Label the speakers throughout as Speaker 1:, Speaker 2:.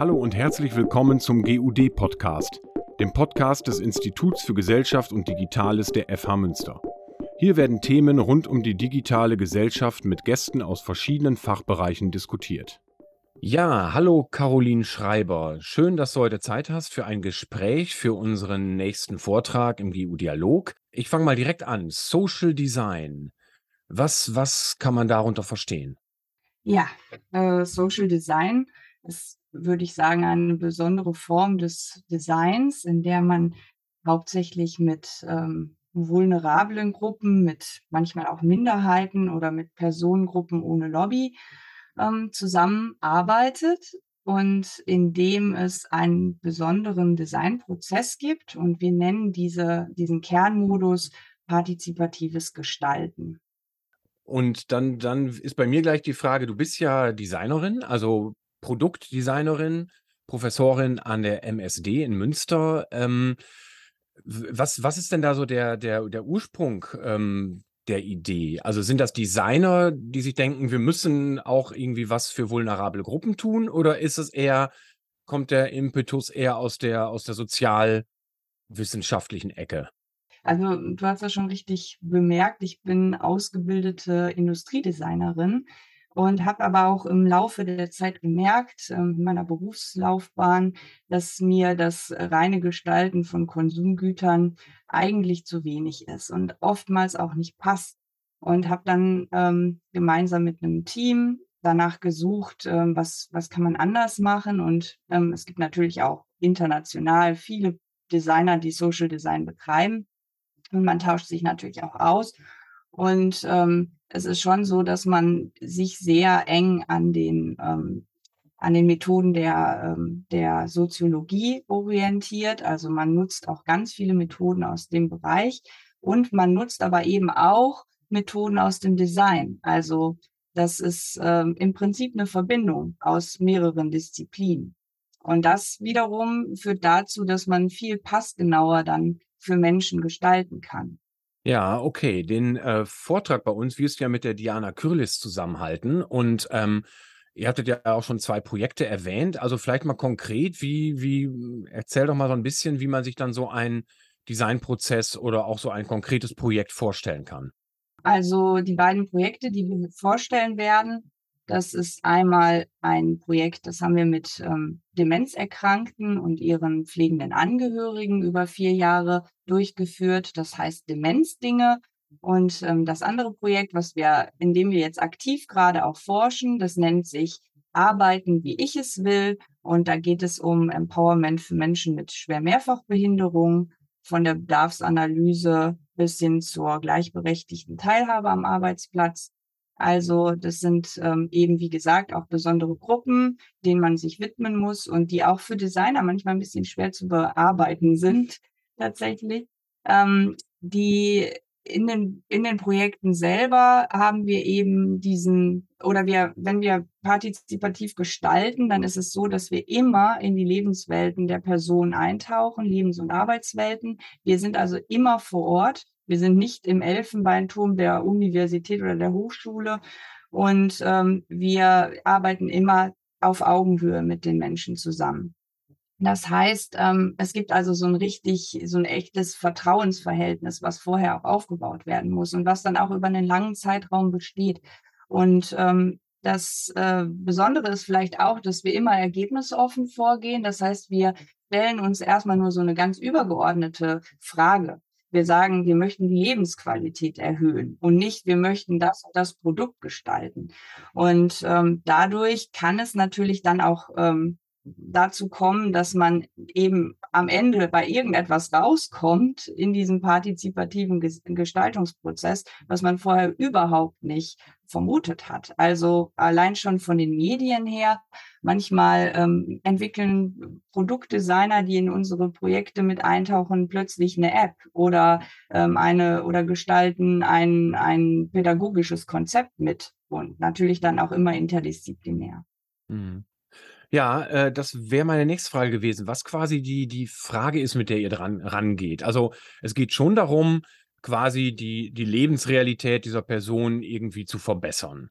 Speaker 1: Hallo und herzlich willkommen zum GUD-Podcast, dem Podcast des Instituts für Gesellschaft und Digitales der FH Münster. Hier werden Themen rund um die digitale Gesellschaft mit Gästen aus verschiedenen Fachbereichen diskutiert. Ja, hallo Caroline Schreiber. Schön, dass du heute Zeit hast für ein Gespräch für unseren nächsten Vortrag im GU-Dialog. Ich fange mal direkt an. Social Design. Was, was kann man darunter verstehen?
Speaker 2: Ja, äh, Social Design ist, würde ich sagen, eine besondere Form des Designs, in der man hauptsächlich mit ähm, vulnerablen Gruppen, mit manchmal auch Minderheiten oder mit Personengruppen ohne Lobby ähm, zusammenarbeitet und in dem es einen besonderen Designprozess gibt und wir nennen diese, diesen Kernmodus partizipatives Gestalten.
Speaker 1: Und dann, dann ist bei mir gleich die Frage, du bist ja Designerin, also Produktdesignerin, Professorin an der MSD in Münster. Ähm, was, was ist denn da so der, der, der Ursprung ähm, der Idee? Also sind das Designer, die sich denken, wir müssen auch irgendwie was für vulnerable Gruppen tun? Oder ist es eher, kommt der Impetus eher aus der, aus der sozialwissenschaftlichen Ecke?
Speaker 2: Also du hast ja schon richtig bemerkt, ich bin ausgebildete Industriedesignerin und habe aber auch im Laufe der Zeit gemerkt, ähm, in meiner Berufslaufbahn, dass mir das reine Gestalten von Konsumgütern eigentlich zu wenig ist und oftmals auch nicht passt. Und habe dann ähm, gemeinsam mit einem Team danach gesucht, ähm, was, was kann man anders machen. Und ähm, es gibt natürlich auch international viele Designer, die Social Design betreiben. Und man tauscht sich natürlich auch aus. Und ähm, es ist schon so, dass man sich sehr eng an den, ähm, an den Methoden der, ähm, der Soziologie orientiert. Also man nutzt auch ganz viele Methoden aus dem Bereich und man nutzt aber eben auch Methoden aus dem Design. Also das ist ähm, im Prinzip eine Verbindung aus mehreren Disziplinen. Und das wiederum führt dazu, dass man viel passgenauer dann für Menschen gestalten kann.
Speaker 1: Ja, okay. Den äh, Vortrag bei uns wirst du ja mit der Diana Kürlis zusammenhalten. Und ähm, ihr hattet ja auch schon zwei Projekte erwähnt. Also vielleicht mal konkret, wie, wie, erzähl doch mal so ein bisschen, wie man sich dann so einen Designprozess oder auch so ein konkretes Projekt vorstellen kann.
Speaker 2: Also die beiden Projekte, die wir vorstellen werden, das ist einmal ein Projekt, das haben wir mit ähm, Demenzerkrankten und ihren pflegenden Angehörigen über vier Jahre durchgeführt. Das heißt Demenzdinge. Und ähm, das andere Projekt, was wir, in dem wir jetzt aktiv gerade auch forschen, das nennt sich Arbeiten, wie ich es will. Und da geht es um Empowerment für Menschen mit schwer Mehrfachbehinderung, von der Bedarfsanalyse bis hin zur gleichberechtigten Teilhabe am Arbeitsplatz. Also das sind ähm, eben, wie gesagt, auch besondere Gruppen, denen man sich widmen muss und die auch für Designer manchmal ein bisschen schwer zu bearbeiten sind, tatsächlich. Ähm, die in den, in den Projekten selber haben wir eben diesen, oder wir, wenn wir partizipativ gestalten, dann ist es so, dass wir immer in die Lebenswelten der Person eintauchen, Lebens- und Arbeitswelten. Wir sind also immer vor Ort wir sind nicht im Elfenbeinturm der Universität oder der Hochschule und ähm, wir arbeiten immer auf Augenhöhe mit den Menschen zusammen. Das heißt, ähm, es gibt also so ein richtig, so ein echtes Vertrauensverhältnis, was vorher auch aufgebaut werden muss und was dann auch über einen langen Zeitraum besteht. Und ähm, das äh, Besondere ist vielleicht auch, dass wir immer ergebnisoffen vorgehen. Das heißt, wir stellen uns erstmal nur so eine ganz übergeordnete Frage wir sagen, wir möchten die Lebensqualität erhöhen und nicht, wir möchten das und das Produkt gestalten. Und ähm, dadurch kann es natürlich dann auch ähm, dazu kommen, dass man eben am Ende bei irgendetwas rauskommt in diesem partizipativen Gestaltungsprozess, was man vorher überhaupt nicht vermutet hat. Also allein schon von den Medien her. Manchmal ähm, entwickeln Produktdesigner, die in unsere Projekte mit eintauchen, plötzlich eine App oder ähm, eine oder gestalten ein, ein pädagogisches Konzept mit und natürlich dann auch immer interdisziplinär.
Speaker 1: Mhm. Ja, äh, das wäre meine nächste Frage gewesen, was quasi die die Frage ist, mit der ihr dran rangeht. Also, es geht schon darum, quasi die die Lebensrealität dieser Person irgendwie zu verbessern.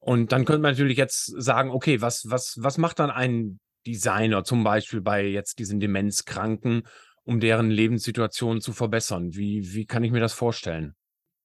Speaker 1: Und dann könnte man natürlich jetzt sagen: „Okay, was was was macht dann ein Designer, zum Beispiel bei jetzt diesen Demenzkranken, um deren Lebenssituation zu verbessern? Wie, wie kann ich mir das vorstellen?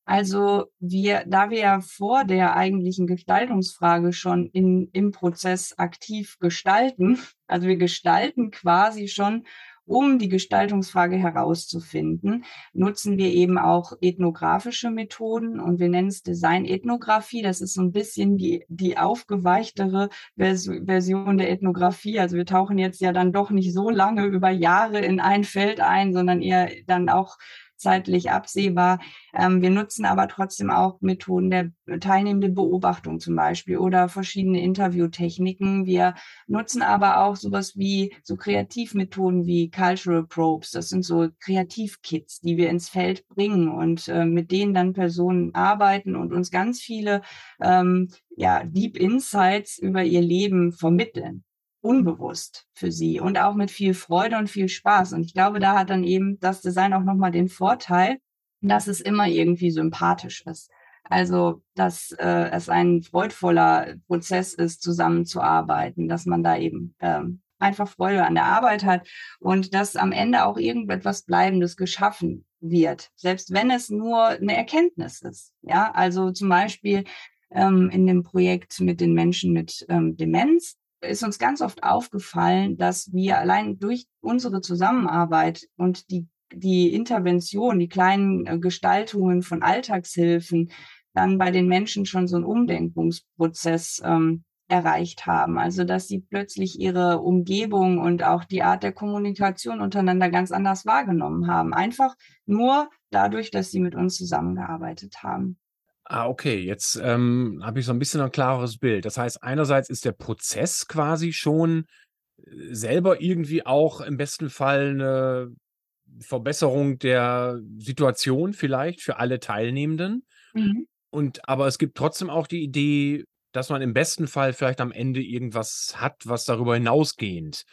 Speaker 2: Also wir, da wir ja vor der eigentlichen Gestaltungsfrage schon in, im Prozess aktiv gestalten, also wir gestalten quasi schon um die Gestaltungsfrage herauszufinden, nutzen wir eben auch ethnografische Methoden und wir nennen es Design-Ethnographie. Das ist so ein bisschen die, die aufgeweichtere Vers Version der Ethnographie. Also wir tauchen jetzt ja dann doch nicht so lange über Jahre in ein Feld ein, sondern eher dann auch zeitlich absehbar. Ähm, wir nutzen aber trotzdem auch Methoden der teilnehmenden Beobachtung zum Beispiel oder verschiedene Interviewtechniken. Wir nutzen aber auch sowas wie so Kreativmethoden wie Cultural Probes. Das sind so Kreativkits, die wir ins Feld bringen und äh, mit denen dann Personen arbeiten und uns ganz viele ähm, ja, Deep Insights über ihr Leben vermitteln unbewusst für sie und auch mit viel Freude und viel Spaß. Und ich glaube, da hat dann eben das Design auch nochmal den Vorteil, dass es immer irgendwie sympathisch ist. Also, dass äh, es ein freudvoller Prozess ist, zusammenzuarbeiten, dass man da eben ähm, einfach Freude an der Arbeit hat und dass am Ende auch irgendetwas Bleibendes geschaffen wird, selbst wenn es nur eine Erkenntnis ist. Ja, also zum Beispiel ähm, in dem Projekt mit den Menschen mit ähm, Demenz, ist uns ganz oft aufgefallen, dass wir allein durch unsere Zusammenarbeit und die, die Intervention, die kleinen äh, Gestaltungen von Alltagshilfen dann bei den Menschen schon so einen Umdenkungsprozess ähm, erreicht haben. Also dass sie plötzlich ihre Umgebung und auch die Art der Kommunikation untereinander ganz anders wahrgenommen haben. Einfach nur dadurch, dass sie mit uns zusammengearbeitet haben.
Speaker 1: Ah, okay, jetzt, ähm, habe ich so ein bisschen ein klareres Bild. Das heißt, einerseits ist der Prozess quasi schon, äh, selber irgendwie auch im besten Fall eine Verbesserung der Situation vielleicht für alle Teilnehmenden. Mhm. Und aber es gibt trotzdem auch die Idee, dass man im besten Fall vielleicht am Ende irgendwas hat, was darüber hinausgehend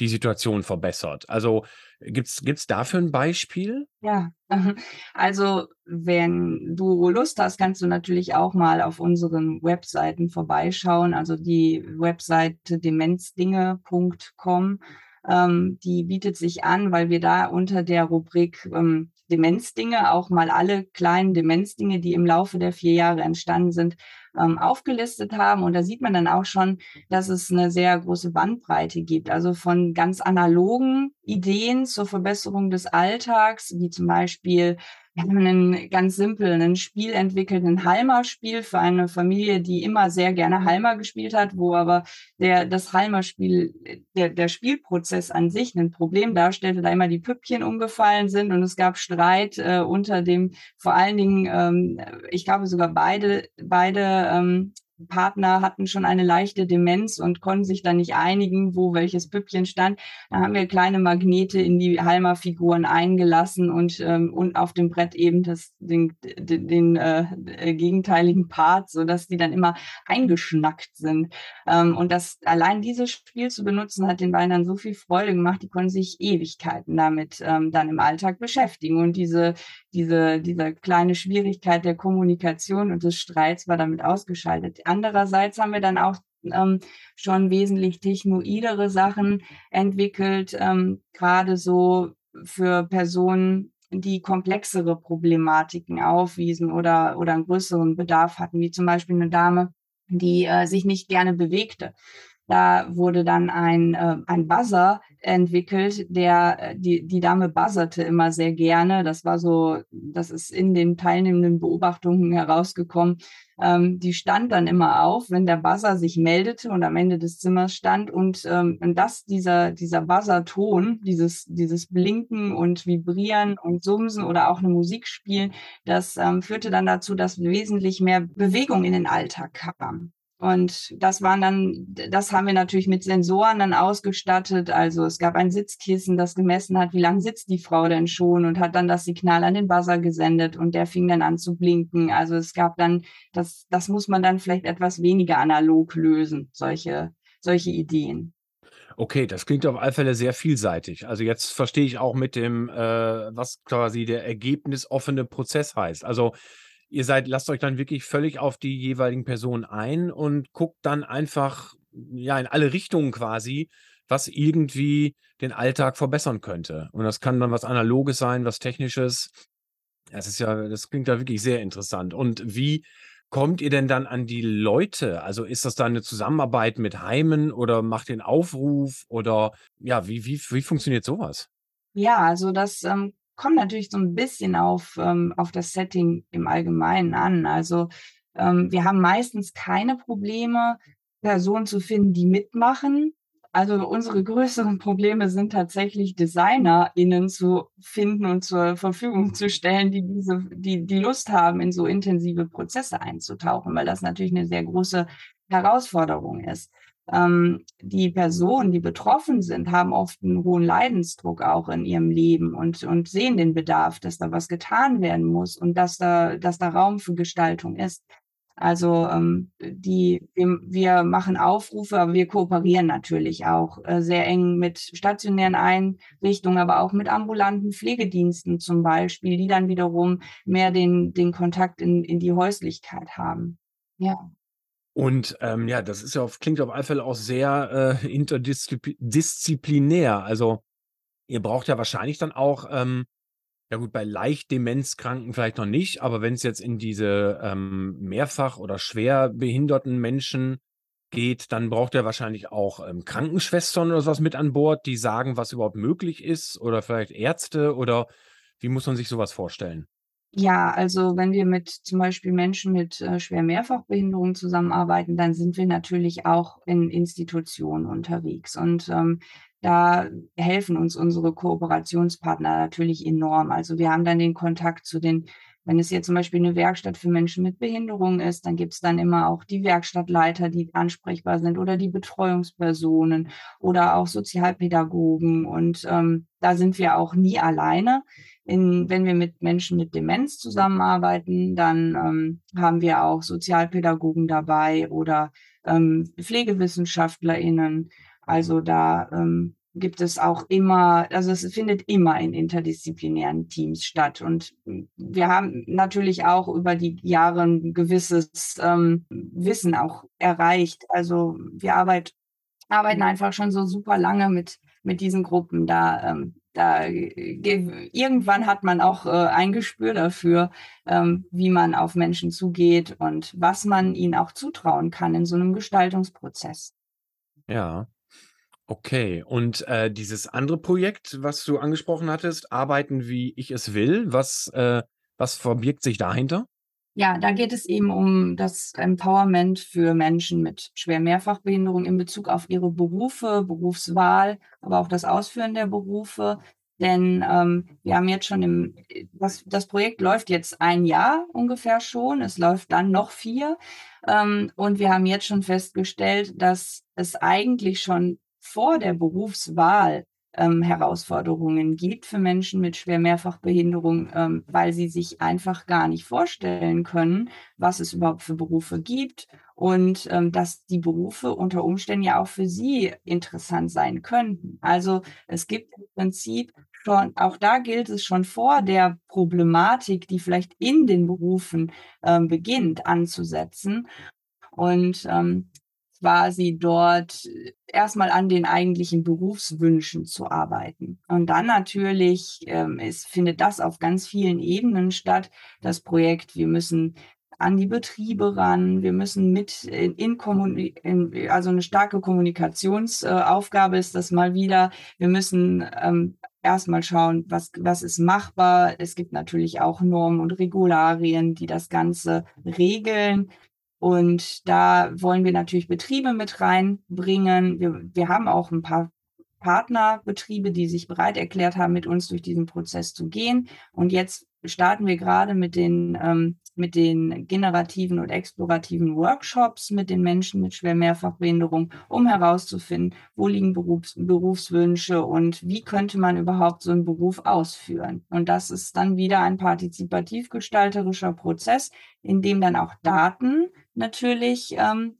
Speaker 1: die Situation verbessert. Also, gibt's gibt's dafür ein Beispiel?
Speaker 2: Ja, also, wenn du Lust hast, kannst du natürlich auch mal auf unseren Webseiten vorbeischauen. Also, die Webseite demenzdinge.com, ähm, die bietet sich an, weil wir da unter der Rubrik, ähm, Demenzdinge auch mal alle kleinen Demenzdinge, die im Laufe der vier Jahre entstanden sind, ähm, aufgelistet haben. Und da sieht man dann auch schon, dass es eine sehr große Bandbreite gibt. Also von ganz analogen Ideen zur Verbesserung des Alltags, wie zum Beispiel wir haben einen ganz simpel, ein Spiel entwickelt, ein Halmer-Spiel für eine Familie, die immer sehr gerne Halmer gespielt hat, wo aber der, das Halmer-Spiel, der, der Spielprozess an sich ein Problem darstellte, da immer die Püppchen umgefallen sind und es gab Streit äh, unter dem, vor allen Dingen, ähm, ich glaube sogar beide, beide ähm, Partner hatten schon eine leichte Demenz und konnten sich dann nicht einigen, wo welches Püppchen stand. Da haben wir kleine Magnete in die Halmer-Figuren eingelassen und, ähm, und auf dem Brett eben das, den, den, den äh, gegenteiligen Part, sodass die dann immer eingeschnackt sind. Ähm, und das allein dieses Spiel zu benutzen, hat den beiden dann so viel Freude gemacht, die konnten sich Ewigkeiten damit ähm, dann im Alltag beschäftigen. Und diese, diese, diese kleine Schwierigkeit der Kommunikation und des Streits war damit ausgeschaltet Andererseits haben wir dann auch ähm, schon wesentlich technoidere Sachen entwickelt, ähm, gerade so für Personen, die komplexere Problematiken aufwiesen oder, oder einen größeren Bedarf hatten, wie zum Beispiel eine Dame, die äh, sich nicht gerne bewegte. Da wurde dann ein, äh, ein Buzzer entwickelt, der äh, die, die Dame buzzerte immer sehr gerne. Das war so, das ist in den teilnehmenden Beobachtungen herausgekommen. Ähm, die stand dann immer auf, wenn der Buzzer sich meldete und am Ende des Zimmers stand. Und, ähm, und das, dieser, dieser Buzzer-Ton, dieses, dieses Blinken und Vibrieren und Sumsen oder auch eine Musik spielen, das ähm, führte dann dazu, dass wesentlich mehr Bewegung in den Alltag kam. Und das waren dann, das haben wir natürlich mit Sensoren dann ausgestattet. Also es gab ein Sitzkissen, das gemessen hat, wie lange sitzt die Frau denn schon und hat dann das Signal an den Buzzer gesendet und der fing dann an zu blinken. Also es gab dann, das, das muss man dann vielleicht etwas weniger analog lösen, solche, solche Ideen.
Speaker 1: Okay, das klingt auf alle Fälle sehr vielseitig. Also jetzt verstehe ich auch mit dem, äh, was quasi der ergebnisoffene Prozess heißt. Also ihr seid lasst euch dann wirklich völlig auf die jeweiligen Personen ein und guckt dann einfach, ja, in alle Richtungen quasi, was irgendwie den Alltag verbessern könnte. Und das kann dann was Analoges sein, was Technisches. Das ist ja das klingt ja wirklich sehr interessant. Und wie kommt ihr denn dann an die Leute? Also, ist das dann 'ne Zusammenarbeit mit Heimen oder macht ihr 'n Aufruf oder ja, wie wie wie funktioniert so was?
Speaker 2: Ja, also das, ähm, kommt natürlich so 'n bisschen auf ähm, auf das Setting im Allgemeinen an. Also, ähm, wir haben meistens keine Probleme, Personen zu finden, die mitmachen. Also, unsere größeren Probleme sind tatsächlich DesignerInnen zu finden und zur Verfügung zu stellen, die diese die die Lust haben, in so intensive Prozesse einzutauchen, weil das natürlich 'ne sehr große Herausforderung ist. Ähm, die Personen, die betroffen sind, haben oft 'n hohen Leidensdruck auch in ihrem Leben und und sehen den Bedarf, dass da was getan werden muss und dass da dass da Raum für Gestaltung ist. Also, ähm, die wir wir machen Aufrufe, aber wir kooperieren natürlich auch, äh, sehr eng mit stationären Einrichtungen, aber auch mit ambulanten Pflegediensten zum Beispiel, die dann wiederum mehr den den Kontakt in in die Häuslichkeit haben. Ja.
Speaker 1: Und, ähm, ja, das ist ja auf klingt auf alle Fälle auch sehr, äh, interdiszipl disziplinär. Also, ihr braucht ja wahrscheinlich dann auch, ähm ja gut, bei leicht Demenzkranken vielleicht noch nicht, aber wenn's jetzt in diese, ähm, mehrfach oder schwer behinderten Menschen geht, dann braucht ihr wahrscheinlich auch, ähm, Krankenschwestern oder so was mit an Bord, die sagen, was überhaupt möglich ist oder vielleicht Ärzte oder wie muss man sich so was vorstellen?
Speaker 2: Ja, also wenn wir mit zum Beispiel Menschen mit, äh, schweren Mehrfachbehinderungen zusammenarbeiten, dann sind wir natürlich auch in Institutionen unterwegs. Und, ähm, da helfen uns unsere Kooperationspartner natürlich enorm. Also, wir haben dann den Kontakt zu den wenn es jetzt zum Beispiel 'ne Werkstatt für Menschen mit Behinderung ist, dann gibt's dann immer auch die Werkstattleiter, die ansprechbar sind oder die Betreuungspersonen oder auch Sozialpädagogen. Und, ähm, da sind wir auch nie alleine. In wenn wir mit Menschen mit Demenz zusammenarbeiten, dann, ähm, haben wir auch Sozialpädagogen dabei oder, ähm, PflegewissenschaftlerInnen. Also, da, ähm, gibt es auch immer also, es findet immer in interdisziplinären Teams statt. Und, wir haben natürlich auch über die Jahre 'n gewisses, ähm, Wissen auch erreicht. Also, wir arbeit arbeiten einfach schon so super lange mit mit diesen Gruppen. Da, ähm da ge irgendwann hat man auch, äh, ein Gespür dafür, ähm, wie man auf Menschen zugeht und was man ihnen auch zutrauen kann in so 'nem Gestaltungsprozess.
Speaker 1: Ja. Okay. Und, äh, dieses andere Projekt, was du angesprochen hattest, „Arbeiten, wie ich es will“, was, äh was verbirgt sich dahinter?
Speaker 2: Ja, da geht es eben um das Empowerment für Menschen mit schweren Mehrfachbehinderung in Bezug auf ihre Berufe, Berufswahl, aber auch das Ausführen der Berufe. Denn, ähm, wir haben jetzt schon im das das Projekt läuft jetzt 1 Jahr ungefähr schon. Es läuft dann noch 4. Ähm, und wir haben jetzt schon festgestellt, dass es eigentlich schon vor der Berufswahl, ähm, Herausforderungen gibt für Menschen mit schwer Mehrfachbehinderung, ähm, weil sie sich einfach gar nicht vorstellen können, was es überhaupt für Berufe gibt und, ähm, dass die Berufe unter Umständen ja auch für sie interessant sein könnten. Also, es gibt im Prinzip schon auch da gilt es schon vor der Problematik, die vielleicht in den Berufen, ähm, beginnt, anzusetzen und, ähm, quasi dort erst mal an den eigentlichen Berufswünschen zu arbeiten. Und dann natürlich, ähm, es findet das auf ganz vielen Ebenen statt, das Projekt. Wir müssen an die Betriebe ran, wir müssen mit in in Kommuni in also 'ne starke Kommunikations äh, ist das mal wieder. Wir müssen, ähm, erst mal schauen, was was ist machbar. Es gibt natürlich auch Normen und Regularien, die das Ganze regeln. Und da wollen wir natürlich Betriebe mit reinbringen. Wir wir haben auch 'n paar Partnerbetriebe, die sich bereit erklärt haben, mit uns durch diesen Prozess zu gehen. Und jetzt starten wir grade mit den ähm, mit den generativen und explorativen Workshops mit den Menschen mit schwer Mehrfachbehinderung, um herauszufinden, wo liegen Berufs Berufswünsche und wie könnte man überhaupt so 'n Beruf ausführen? Und das ist dann wieder ein partizipativ-gestalterischer Prozess, in dem dann auch Daten natürlich, ähm,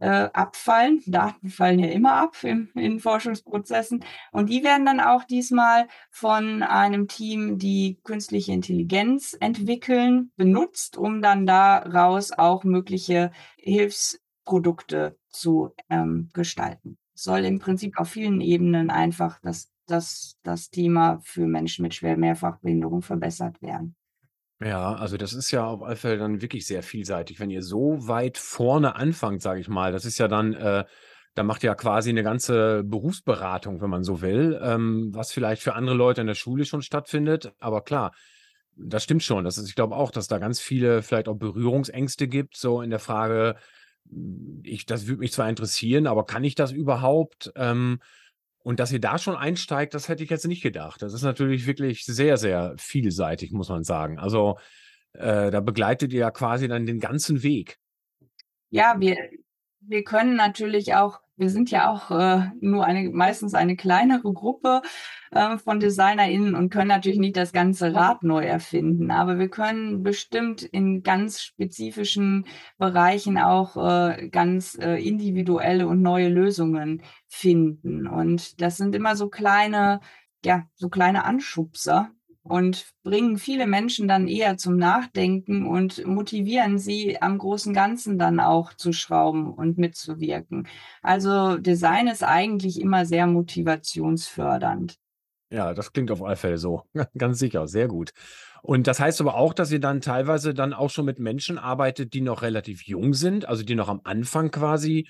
Speaker 2: äh, abfallen. Daten fallen ja immer ab im in Forschungsprozessen. Und die werden dann auch diesmal von einem Team, die künstliche Intelligenz entwickeln, benutzt, um dann daraus auch mögliche Hilfsprodukte zu, ähm, gestalten. soll im Prinzip auf vielen Ebenen einfach das das das Thema für Menschen mit schwerer Mehrfachbehinderung verbessert werden.
Speaker 1: Ja, also das ist ja auf alle Fälle dann wirklich sehr vielseitig. Wenn ihr so weit vorne anfangt, sage ich mal, das ist ja dann äh, da macht ihr ja quasi 'ne ganze Berufsberatung, wenn man so will, ähm, was vielleicht für andere Leute in der Schule schon stattfindet. Aber klar, das stimmt schon. Das ist ich glaube auch, dass da ganz viele vielleicht auch Berührungsängste gibt, so in der Frage, hm, ich das würde mich zwar interessieren, aber kann ich das überhaupt? Ähm, und dass ihr da schon einsteigt, das hätte ich jetzt nicht gedacht. Das ist natürlich wirklich sehr, sehr vielseitig, muss man sagen. Also, äh, da begleitet ihr ja quasi dann den ganzen Weg.
Speaker 2: Ja, wir wir können natürlich auch wir sind ja auch, äh, nur eine meistens eine kleinere Gruppe, äh, von DesignerInnen und können natürlich nicht das ganze Rad neu erfinden. Aber wir können bestimmt in ganz spezifischen Bereichen auch, äh, ganz, äh, individuelle und neue Lösungen finden. Und das sind immer so kleine ja, so kleine Anschubser und bringen viele Menschen dann eher zum Nachdenken und motivieren sie, am großen Ganzen dann auch zu schrauben und mitzuwirken. Also, Design ist eigentlich immer sehr motivationsfördernd.
Speaker 1: Ja, das klingt auf alle Fälle so. Ganz sicher, sehr gut. Und das heißt aber auch, dass ihr dann teilweise dann auch schon mit Menschen arbeitet, die noch relativ jung sind, also die noch am Anfang quasi,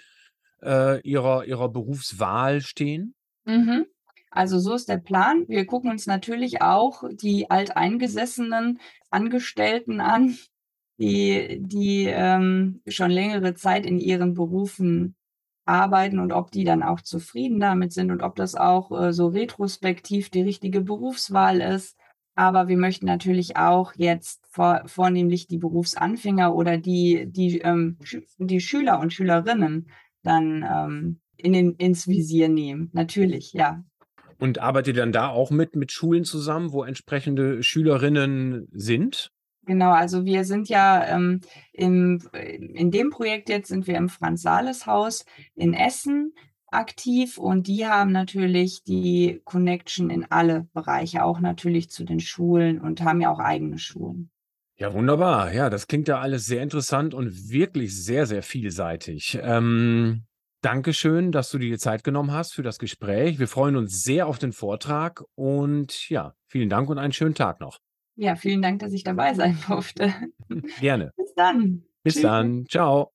Speaker 1: äh, ihrer ihrer Berufswahl stehen?
Speaker 2: Mhm. Also, so ist der Plan. Wir gucken uns natürlich auch die alteingesessenen Angestellten an, die die, ähm, schon längere Zeit in ihren Berufen arbeiten und ob die dann auch zufrieden damit sind und ob das auch, äh, so retrospektiv die richtige Berufswahl ist. Aber wir möchten natürlich auch jetzt vor vornehmlich die Berufsanfänger oder die die, ähm, die Schüler und Schülerinnen dann, ähm, in den ins Visier nehmen. Natürlich, ja.
Speaker 1: Und arbeitet ihr dann da auch mit mit Schulen zusammen, wo entsprechende Schülerinnen sind?
Speaker 2: Genau, also wir sind ja, ähm, im in dem Projekt jetzt sind wir im Franz-Sales-Haus in Essen aktiv und die haben natürlich die Connection in alle Bereiche, auch natürlich zu den Schulen und haben ja auch eigene Schulen.
Speaker 1: Ja, wunderbar. Ja, das klingt ja alles sehr interessant und wirklich sehr, sehr vielseitig. Ähm, Dankeschön, dass du dir die Zeit genommen hast für das Gespräch. Wir freuen uns sehr auf den Vortrag und ja, vielen Dank und einen schönen Tag noch.
Speaker 2: Ja, vielen Dank, dass ich dabei sein durfte.
Speaker 1: Gerne.
Speaker 2: Bis dann.
Speaker 1: Bis
Speaker 2: Tschüss.
Speaker 1: dann. Tschau.